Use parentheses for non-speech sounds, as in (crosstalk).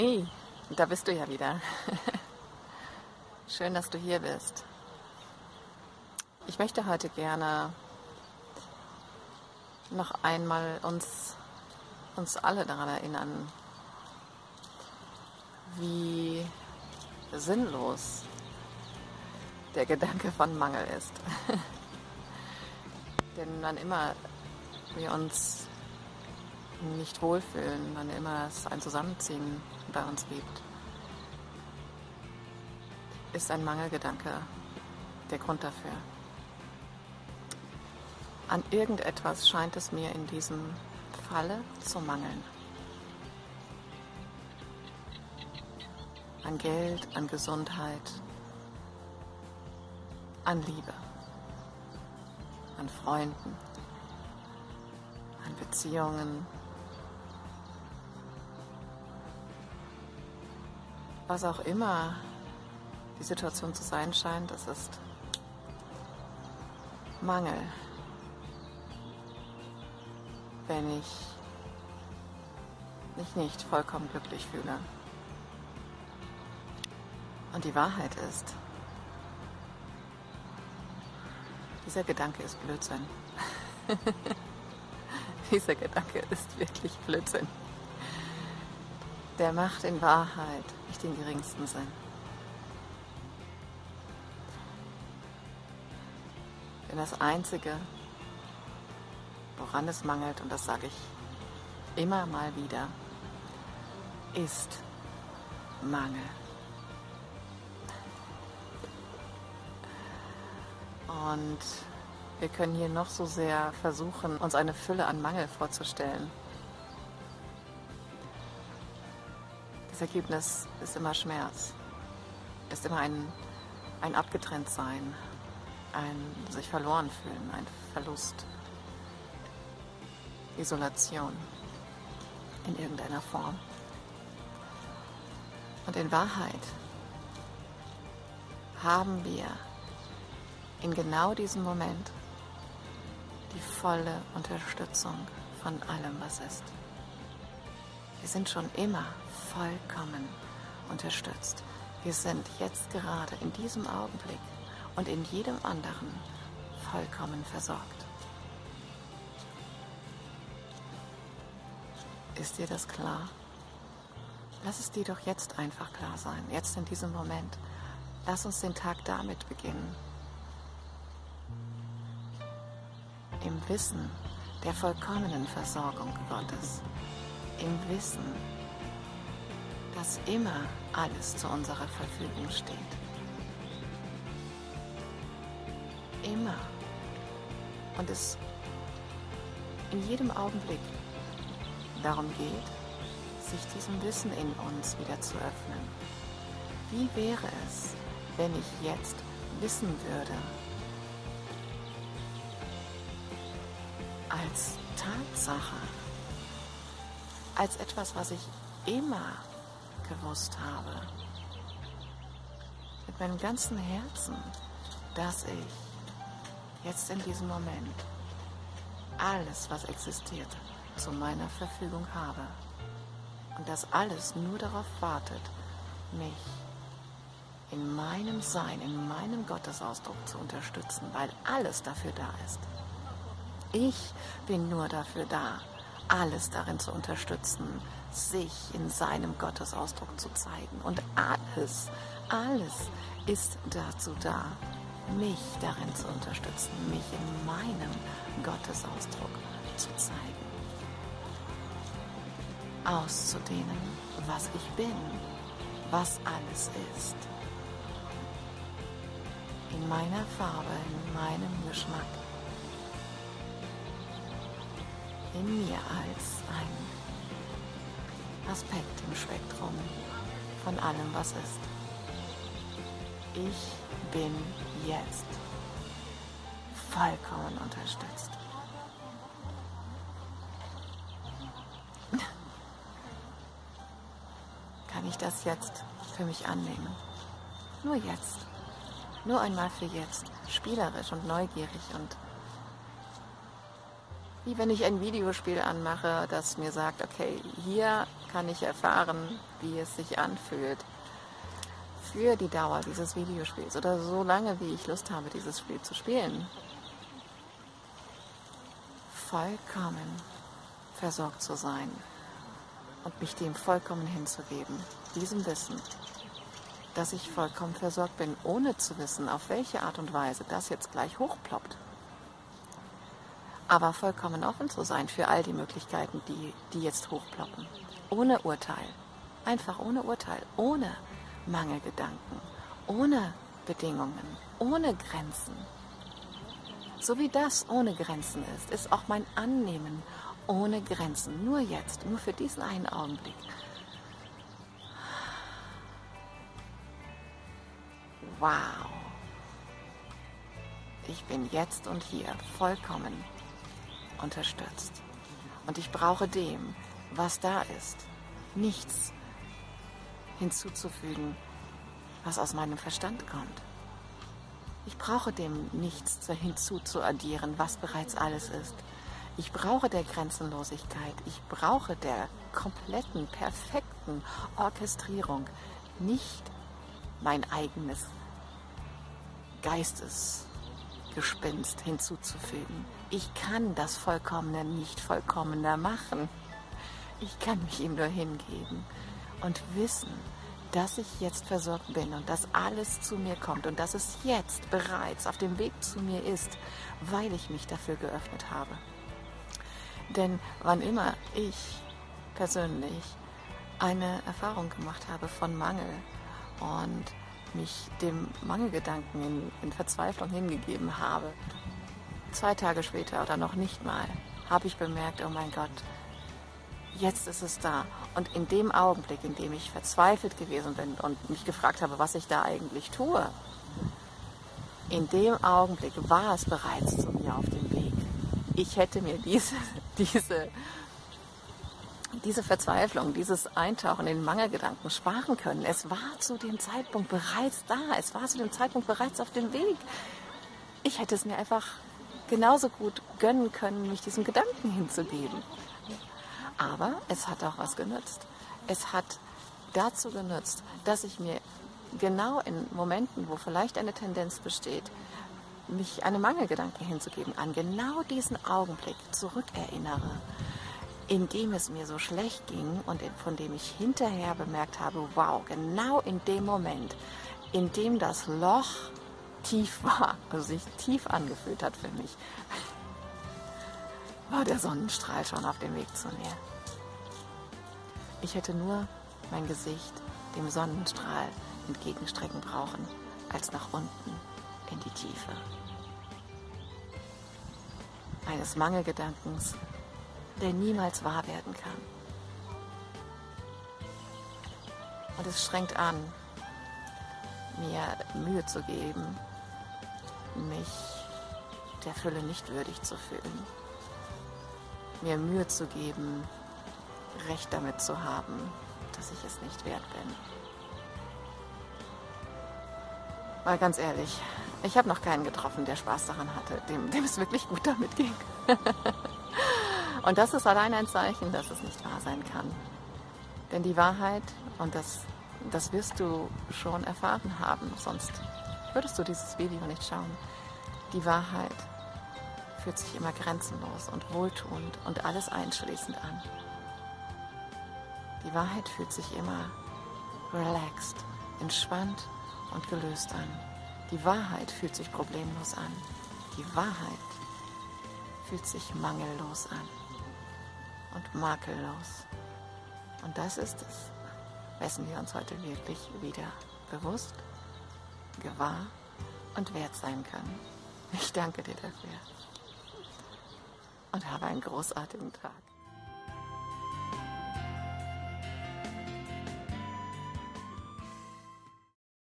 Hey, da bist du ja wieder. (laughs) Schön, dass du hier bist. Ich möchte heute gerne noch einmal uns, uns alle daran erinnern, wie sinnlos der Gedanke von Mangel ist. (laughs) Denn wann immer wir uns nicht wohlfühlen, wann immer es ein Zusammenziehen bei uns gibt, ist ein Mangelgedanke der Grund dafür. An irgendetwas scheint es mir in diesem Falle zu mangeln. An Geld, an Gesundheit, an Liebe, an Freunden, an Beziehungen, was auch immer die Situation zu sein scheint, es ist Mangel. Wenn ich mich nicht vollkommen glücklich fühle. Und die Wahrheit ist, dieser Gedanke ist Blödsinn. (laughs) dieser Gedanke ist wirklich Blödsinn der macht in Wahrheit nicht den geringsten Sinn. Denn das Einzige, woran es mangelt, und das sage ich immer mal wieder, ist Mangel. Und wir können hier noch so sehr versuchen, uns eine Fülle an Mangel vorzustellen. Das Ergebnis ist immer Schmerz, ist immer ein, ein Abgetrenntsein, ein sich verloren fühlen, ein Verlust, Isolation in irgendeiner Form. Und in Wahrheit haben wir in genau diesem Moment die volle Unterstützung von allem, was ist. Wir sind schon immer vollkommen unterstützt. Wir sind jetzt gerade in diesem Augenblick und in jedem anderen vollkommen versorgt. Ist dir das klar? Lass es dir doch jetzt einfach klar sein, jetzt in diesem Moment. Lass uns den Tag damit beginnen. Im Wissen der vollkommenen Versorgung Gottes im Wissen, dass immer alles zu unserer Verfügung steht. Immer. Und es in jedem Augenblick darum geht, sich diesem Wissen in uns wieder zu öffnen. Wie wäre es, wenn ich jetzt wissen würde, als Tatsache, als etwas, was ich immer gewusst habe. Mit meinem ganzen Herzen, dass ich jetzt in diesem Moment alles, was existiert, zu meiner Verfügung habe. Und dass alles nur darauf wartet, mich in meinem Sein, in meinem Gottesausdruck zu unterstützen, weil alles dafür da ist. Ich bin nur dafür da, alles darin zu unterstützen, sich in seinem Gottesausdruck zu zeigen. Und alles, alles ist dazu da, mich darin zu unterstützen, mich in meinem Gottesausdruck zu zeigen. Auszudehnen, was ich bin, was alles ist. In meiner Farbe, in meinem Geschmack in mir als ein Aspekt im Spektrum von allem, was ist. Ich bin jetzt vollkommen unterstützt. Kann ich das jetzt für mich annehmen? Nur jetzt. Nur einmal für jetzt. Spielerisch und neugierig und wie wenn ich ein Videospiel anmache, das mir sagt, okay, hier kann ich erfahren, wie es sich anfühlt für die Dauer dieses Videospiels oder so lange, wie ich Lust habe, dieses Spiel zu spielen. Vollkommen versorgt zu sein und mich dem vollkommen hinzugeben, diesem Wissen, dass ich vollkommen versorgt bin, ohne zu wissen, auf welche Art und Weise das jetzt gleich hochploppt. Aber vollkommen offen zu sein für all die Möglichkeiten, die, die jetzt hochploppen. Ohne Urteil. Einfach ohne Urteil. Ohne Mangelgedanken. Ohne Bedingungen. Ohne Grenzen. So wie das ohne Grenzen ist, ist auch mein Annehmen ohne Grenzen. Nur jetzt, nur für diesen einen Augenblick. Wow. Ich bin jetzt und hier vollkommen unterstützt. Und ich brauche dem, was da ist, nichts hinzuzufügen, was aus meinem Verstand kommt. Ich brauche dem nichts hinzuzuaddieren, was bereits alles ist. Ich brauche der Grenzenlosigkeit. Ich brauche der kompletten, perfekten Orchestrierung nicht mein eigenes Geistesgespinst hinzuzufügen. Ich kann das Vollkommene nicht vollkommener machen. Ich kann mich ihm nur hingeben und wissen, dass ich jetzt versorgt bin und dass alles zu mir kommt und dass es jetzt bereits auf dem Weg zu mir ist, weil ich mich dafür geöffnet habe. Denn wann immer ich persönlich eine Erfahrung gemacht habe von Mangel und mich dem Mangelgedanken in, in Verzweiflung hingegeben habe, zwei Tage später oder noch nicht mal, habe ich bemerkt, oh mein Gott, jetzt ist es da. Und in dem Augenblick, in dem ich verzweifelt gewesen bin und mich gefragt habe, was ich da eigentlich tue, in dem Augenblick war es bereits zu mir auf dem Weg. Ich hätte mir diese, (laughs) diese diese Verzweiflung, dieses Eintauchen in Mangelgedanken sparen können. Es war zu dem Zeitpunkt bereits da. Es war zu dem Zeitpunkt bereits auf dem Weg. Ich hätte es mir einfach genauso gut gönnen können, mich diesem Gedanken hinzugeben. Aber es hat auch was genützt. Es hat dazu genützt, dass ich mir genau in Momenten, wo vielleicht eine Tendenz besteht, mich einem Mangelgedanken hinzugeben, an genau diesen Augenblick zurückerinnere in dem es mir so schlecht ging und von dem ich hinterher bemerkt habe, wow, genau in dem Moment, in dem das Loch tief (laughs) war, also sich tief angefühlt hat für mich, war der Sonnenstrahl schon auf dem Weg zu mir. Ich hätte nur mein Gesicht dem Sonnenstrahl entgegenstrecken brauchen, als nach unten in die Tiefe. Eines Mangelgedankens der niemals wahr werden kann. Und es strengt an, mir Mühe zu geben, mich der Fülle nicht würdig zu fühlen. Mir Mühe zu geben, Recht damit zu haben, dass ich es nicht wert bin. Mal ganz ehrlich, ich habe noch keinen getroffen, der Spaß daran hatte, dem, dem es wirklich gut damit ging. (laughs) Und das ist allein ein Zeichen, dass es nicht wahr sein kann. Denn die Wahrheit, und das, das wirst du schon erfahren haben, sonst würdest du dieses Video nicht schauen, die Wahrheit fühlt sich immer grenzenlos und wohltuend und alles einschließend an. Die Wahrheit fühlt sich immer relaxed, entspannt und gelöst an. Die Wahrheit fühlt sich problemlos an. Die Wahrheit fühlt sich mangellos an und makellos. Und das ist es, wessen wir uns heute wirklich wieder bewusst, gewahr und wert sein können. Ich danke dir dafür und habe einen großartigen Tag.